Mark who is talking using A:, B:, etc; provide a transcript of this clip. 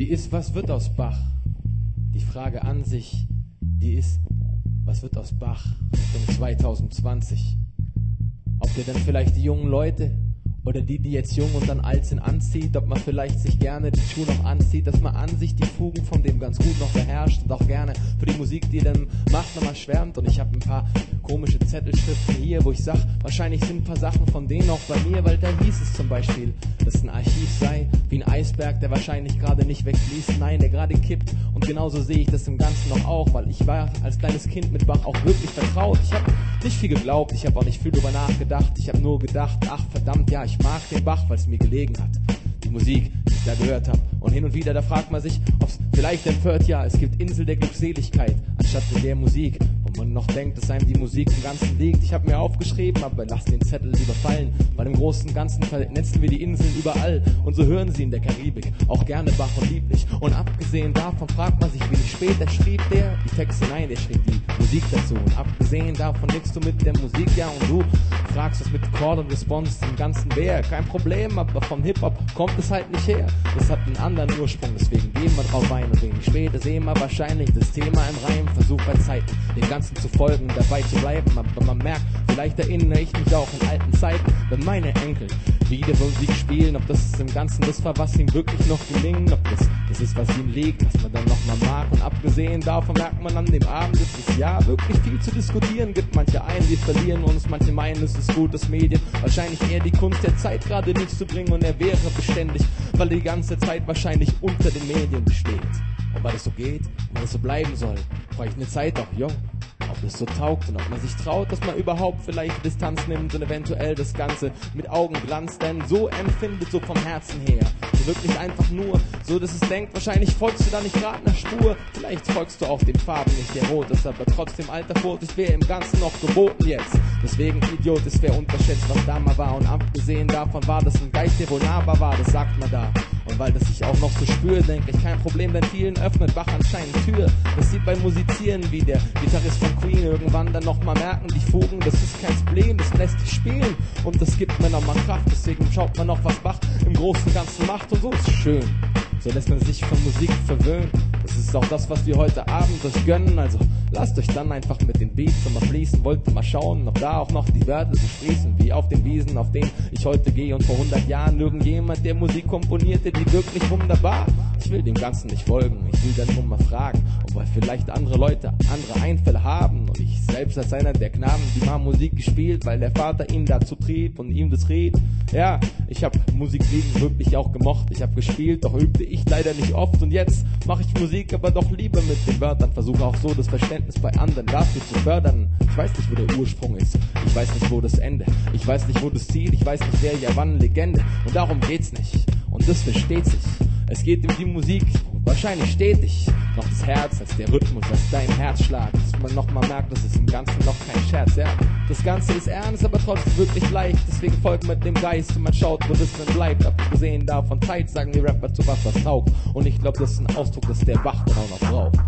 A: Die ist, was wird aus Bach? Die Frage an sich, die ist, was wird aus Bach Richtung 2020? Ob der denn vielleicht die jungen Leute oder die, die jetzt jung und dann alt sind, anzieht, ob man vielleicht sich gerne die Schuhe noch anzieht, dass man an sich die Fugen von dem ganz gut noch beherrscht und auch gerne für die Musik, die dann macht, nochmal schwärmt. Und ich habe ein paar komische Zettelschriften hier, wo ich sag, wahrscheinlich sind ein paar Sachen von denen auch bei mir, weil da hieß es zum Beispiel, dass ein Archiv sei wie ein Eisberg, der wahrscheinlich gerade nicht wegfließt, nein, der gerade kippt. Und genauso sehe ich das im Ganzen noch auch, weil ich war als kleines Kind mit Bach auch wirklich vertraut. Ich habe nicht viel geglaubt, ich habe auch nicht viel darüber nachgedacht, ich habe nur gedacht, ach verdammt, ja, ich mag den Bach, weil es mir gelegen hat. Die Musik, die ich da gehört habe. Und hin und wieder, da fragt man sich, ob es vielleicht empört, ja, es gibt Insel der Glückseligkeit, anstatt der Musik, wo man noch denkt, dass einem die Musik im Ganzen liegt. Ich habe mir aufgeschrieben, aber lass den Zettel lieber fallen, weil im Großen und Ganzen vernetzen wir die Inseln überall. Und so hören sie in der Karibik auch gerne Bach und lieblich. Und abgesehen davon fragt man sich, wie später schrieb der die Texte, nein, der schrieb die Musik dazu. Und abgesehen davon nickst du mit der Musik, ja, und du fragst, was mit Chord und Response im Ganzen wäre. Kein Problem, aber vom Hip-Hop kommt es halt nicht her. Das hat einen anderen Ursprung, deswegen gehen wir drauf ein. Und wenig später sehen wir wahrscheinlich das Thema im Reim. Versuch bei Zeiten dem Ganzen zu folgen, dabei zu bleiben. Aber man merkt, vielleicht erinnere ich mich auch in alten Zeiten, wenn meine Enkel wieder Musik spielen, ob das im Ganzen das war, was ihm wirklich noch gelingt, ob das das ist, was ihm liegt, was man dann nochmal mag. Und abgesehen davon merkt man an dem Abend, es ja wirklich viel zu diskutieren gibt. Manche einen, die verlieren uns, manche meinen, es ist gut, dass Medien wahrscheinlich eher die Kunst der Zeit gerade nicht zu bringen und er wäre beständig, weil die ganze Zeit wahrscheinlich unter den Medien besteht. Und weil es so geht und weil es so bleiben soll, brauche ich eine Zeit auch jung ob es so taugt und ob man sich traut, dass man überhaupt vielleicht Distanz nimmt und eventuell das Ganze mit Augenglanz denn so empfindet, so vom Herzen her. So wirklich einfach nur, so dass es denkt, wahrscheinlich folgst du da nicht gerade einer Spur, vielleicht folgst du auch den Farben nicht, der rot ist, aber trotzdem alter Vorsicht wäre im Ganzen noch geboten jetzt. Deswegen Idiot ist wer unterschätzt, was da mal war und abgesehen davon war das ein Geist, der wohl nahbar war, das sagt man da. Und weil das ich auch noch so spüre, denke ich, kein Problem, denn vielen öffnet Bach anscheinend Tür. Das sieht beim Musizieren wie der Gitarrist von Queen irgendwann dann nochmal merken, die Fugen, das ist kein Problem, das lässt sich spielen. Und das gibt mir nochmal Kraft, deswegen schaut man noch, was Bach im Großen und Ganzen macht und so ist schön. So lässt man sich von Musik verwöhnen. Das ist auch das, was wir heute Abend euch gönnen. Also lasst euch dann einfach mit den Beats nochmal fließen. Wollte mal schauen, ob da auch noch die Wörter so sprießen, wie auf den Wiesen, auf denen ich heute gehe. Und vor 100 Jahren irgendjemand, der Musik komponierte, die wirklich wunderbar. Ich will dem Ganzen nicht folgen, ich will dann nur mal fragen. Und weil vielleicht andere Leute andere Einfälle haben. Und ich selbst als einer der Knaben, die mal Musik gespielt, weil der Vater ihn dazu trieb und ihm das riet. Ja, ich hab Musik wegen wirklich auch gemocht. Ich hab gespielt, doch übte ich leider nicht oft. Und jetzt mache ich Musik, aber doch lieber mit den Wörtern. Versuche auch so das Verständnis bei anderen dafür zu fördern. Ich weiß nicht, wo der Ursprung ist. Ich weiß nicht, wo das Ende. Ich weiß nicht, wo das Ziel. Ich weiß nicht, wer ja wann Legende. Und darum geht's nicht. Und das versteht sich. Es geht um die Musik, wahrscheinlich stetig. Noch das Herz als der Rhythmus, als dein Herzschlag. Dass man nochmal merkt, das ist im Ganzen noch kein Scherz, ja. Das Ganze ist ernst, aber trotzdem wirklich leicht. Deswegen folgt mit dem Geist und man schaut, wo das dann bleibt. Abgesehen davon Zeit, sagen die Rapper zu was das taugt. Und ich glaube, das ist ein Ausdruck, dass der auch noch braucht.